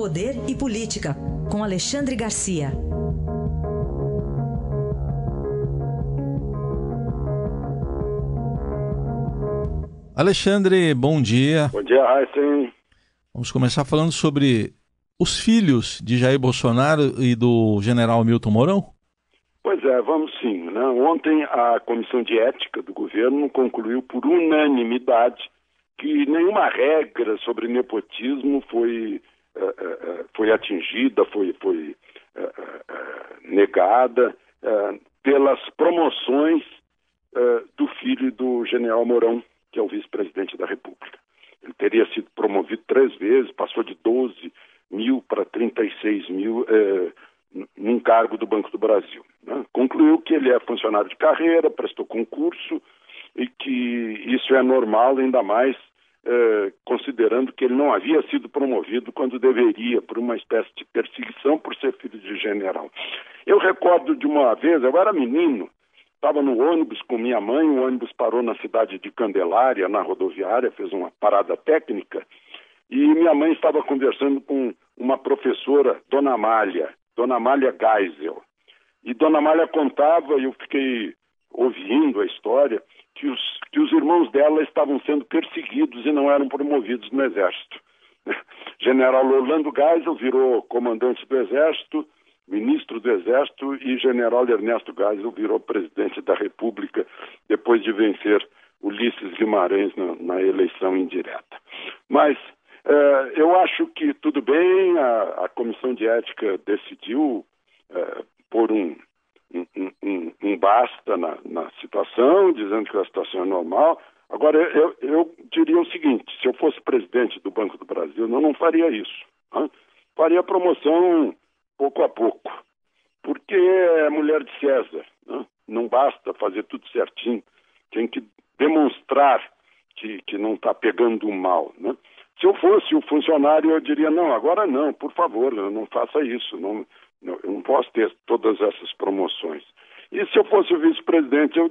Poder e Política, com Alexandre Garcia. Alexandre, bom dia. Bom dia, Raíssen. Vamos começar falando sobre os filhos de Jair Bolsonaro e do general Milton Mourão? Pois é, vamos sim. Né? Ontem a Comissão de Ética do governo concluiu por unanimidade que nenhuma regra sobre nepotismo foi foi atingida, foi, foi negada pelas promoções do filho do general Mourão, que é o vice-presidente da República. Ele teria sido promovido três vezes, passou de 12 mil para 36 mil num cargo do Banco do Brasil. Né? Concluiu que ele é funcionário de carreira, prestou concurso e que isso é normal, ainda mais eh, considerando que ele não havia sido promovido quando deveria, por uma espécie de perseguição por ser filho de general. Eu recordo de uma vez, eu era menino, estava no ônibus com minha mãe, o ônibus parou na cidade de Candelária, na rodoviária, fez uma parada técnica, e minha mãe estava conversando com uma professora, Dona Amália, Dona Amália Geisel. E Dona Amália contava, e eu fiquei ouvindo a história, que os, que os irmãos dela estavam sendo perseguidos e não eram promovidos no Exército. General Orlando Geisel virou comandante do Exército, ministro do Exército, e General Ernesto Geisel virou presidente da República depois de vencer Ulisses Guimarães na, na eleição indireta. Mas eh, eu acho que tudo bem, a, a Comissão de Ética decidiu eh, por um um, um, um basta na, na, situação, dizendo que a situação é normal. Agora, eu, eu, diria o seguinte: se eu fosse presidente do Banco do Brasil, eu não faria isso. Faria promoção pouco a pouco, porque é mulher de César. Né? Não basta fazer tudo certinho, tem que demonstrar que, que não está pegando mal. Né? Se eu fosse o funcionário, eu diria: não, agora não, por favor, não faça isso. Não, eu não posso ter todas essas promoções. E se eu fosse o vice-presidente, eu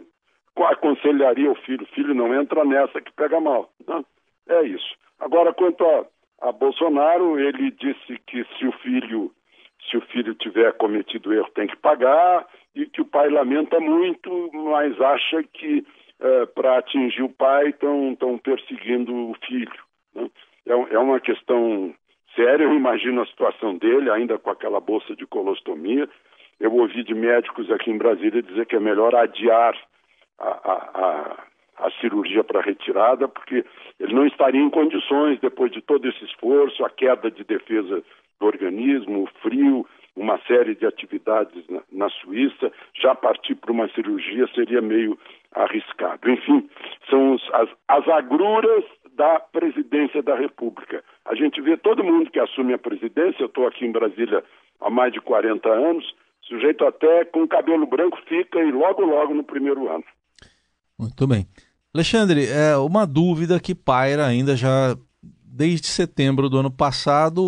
aconselharia o filho: filho, não entra nessa que pega mal. Né? É isso. Agora, quanto a, a Bolsonaro, ele disse que se o filho se o filho tiver cometido erro tem que pagar e que o pai lamenta muito, mas acha que é, para atingir o pai estão perseguindo o filho. Né? É, é uma questão séria. Eu imagino a situação dele, ainda com aquela bolsa de colostomia. Eu ouvi de médicos aqui em Brasília dizer que é melhor adiar a, a, a, a cirurgia para retirada, porque ele não estaria em condições, depois de todo esse esforço, a queda de defesa do organismo, o frio, uma série de atividades na, na Suíça, já partir para uma cirurgia seria meio arriscado. Enfim, são as, as agruras da presidência da República. A gente vê todo mundo que assume a presidência, eu estou aqui em Brasília há mais de 40 anos, sujeito até com cabelo branco fica e logo, logo no primeiro ano. Muito bem. Alexandre, é uma dúvida que paira ainda já desde setembro do ano passado.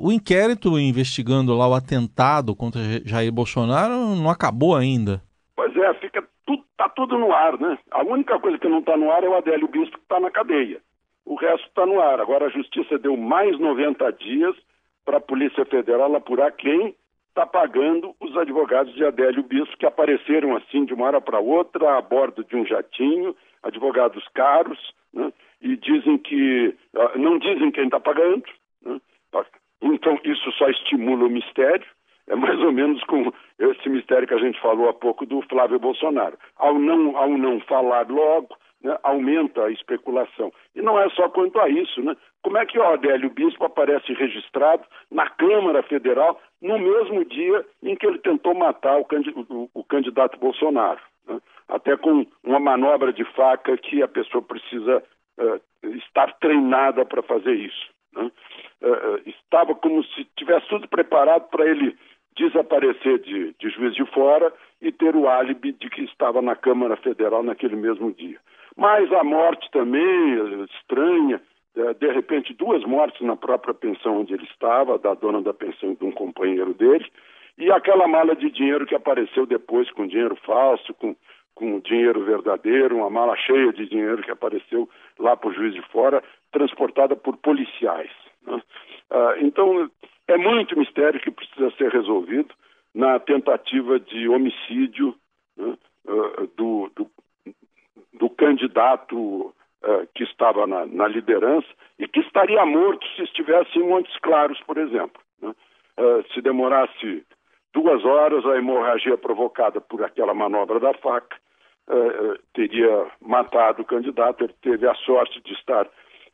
O inquérito investigando lá o atentado contra Jair Bolsonaro não acabou ainda. Pois é, fica tudo, tá tudo no ar, né? A única coisa que não está no ar é o Adélio Bispo que está na cadeia o resto está no ar. Agora a Justiça deu mais 90 dias para a Polícia Federal apurar quem está pagando os advogados de Adélio Bispo, que apareceram assim de uma hora para outra, a bordo de um jatinho, advogados caros, né? e dizem que. Ah, não dizem quem está pagando. Né? Então isso só estimula o mistério. É mais ou menos com esse mistério que a gente falou há pouco do Flávio Bolsonaro. Ao não, ao não falar logo, né, aumenta a especulação. E não é só quanto a isso, né? Como é que o Adélio Bispo aparece registrado na Câmara Federal no mesmo dia em que ele tentou matar o, candidato, o, o candidato Bolsonaro? Né? Até com uma manobra de faca que a pessoa precisa uh, estar treinada para fazer isso. Né? Uh, estava como se tivesse tudo preparado para ele desaparecer de, de Juiz de Fora e ter o álibi de que estava na Câmara Federal naquele mesmo dia. Mas a morte também, estranha, é, de repente duas mortes na própria pensão onde ele estava, da dona da pensão e de um companheiro dele, e aquela mala de dinheiro que apareceu depois com dinheiro falso, com, com dinheiro verdadeiro, uma mala cheia de dinheiro que apareceu lá para o juiz de fora, transportada por policiais. Né? Ah, então, é muito mistério que precisa ser resolvido na tentativa de homicídio né, uh, do, do, do, candidato uh, que estava na, na, liderança e que estaria morto se estivesse em Montes Claros, por exemplo. Né? Uh, se demorasse duas horas, a hemorragia provocada por aquela manobra da faca teria matado o candidato. Ele teve a sorte de estar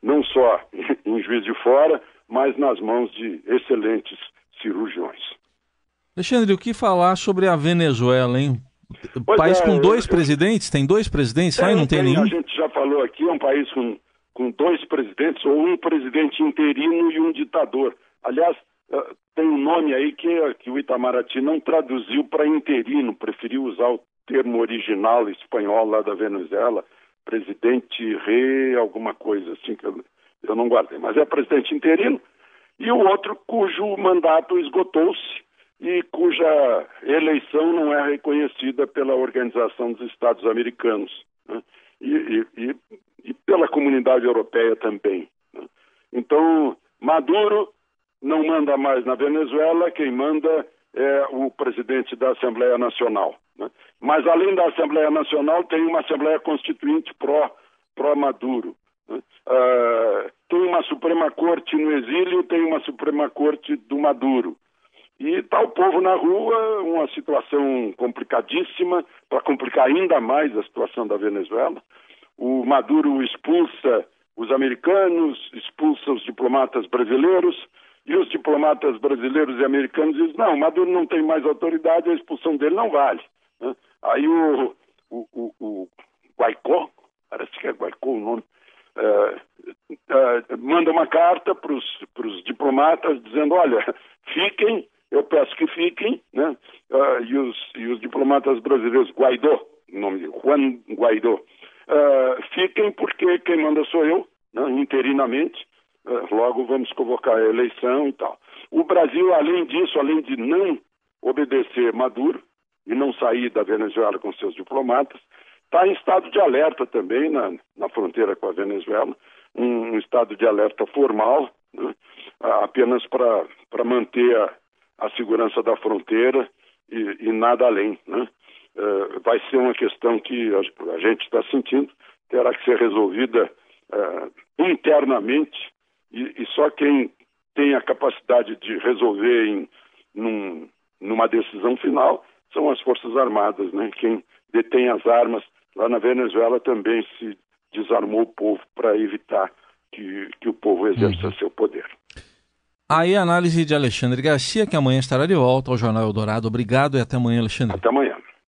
não só em Juiz de Fora, mas nas mãos de excelentes cirurgiões. Alexandre, o que falar sobre a Venezuela, hein? Pois país é, com dois eu, presidentes? Tem dois presidentes lá e não tem, tem nenhum? A gente já falou aqui, é um país com, com dois presidentes, ou um presidente interino e um ditador. Aliás, uh, tem um nome aí que, que o Itamaraty não traduziu para interino, preferiu usar o termo original espanhol lá da Venezuela, presidente rei, alguma coisa assim, que eu, eu não guardei, mas é presidente interino, e o outro cujo mandato esgotou-se e cuja eleição não é reconhecida pela Organização dos Estados Americanos né? e, e, e, pela comunidade europeia também. Né? Então, Maduro não manda mais na Venezuela, quem manda é o presidente da Assembleia Nacional. Né? Mas, além da Assembleia Nacional, tem uma Assembleia Constituinte pró-Maduro. Pró né? uh, tem uma Suprema Corte no exílio, tem uma Suprema Corte do Maduro. E está o povo na rua, uma situação complicadíssima, para complicar ainda mais a situação da Venezuela. O Maduro expulsa os americanos, expulsa os diplomatas brasileiros, e os diplomatas brasileiros e americanos dizem: não, Maduro não tem mais autoridade, a expulsão dele não vale. Né? Aí o, o, o, o Guaicó, parece que é Guaicó o nome, é, é, manda uma carta para os diplomatas dizendo: olha, fiquem, eu peço que fiquem, né? Uh, e, os, e os diplomatas brasileiros, Guaidó, nome Juan Guaidó, uh, fiquem porque quem manda sou eu, né? interinamente, uh, logo vamos convocar a eleição e tal. O Brasil, além disso, além de não obedecer Maduro, e não sair da Venezuela com seus diplomatas. Está em estado de alerta também na, na fronteira com a Venezuela, um, um estado de alerta formal, né, apenas para manter a, a, segurança da fronteira e, e nada além. Né. Uh, vai ser uma questão que a, a gente está sentindo, terá que ser resolvida uh, internamente e, e, só quem tem a capacidade de resolver em, num, numa decisão final são as Forças Armadas, né? Quem detém as armas lá na Venezuela também se desarmou o povo para evitar que, que o povo exerça uhum. seu poder. Aí a análise de Alexandre Garcia, que amanhã estará de volta ao Jornal Eldorado. Obrigado e até amanhã, Alexandre. Até amanhã.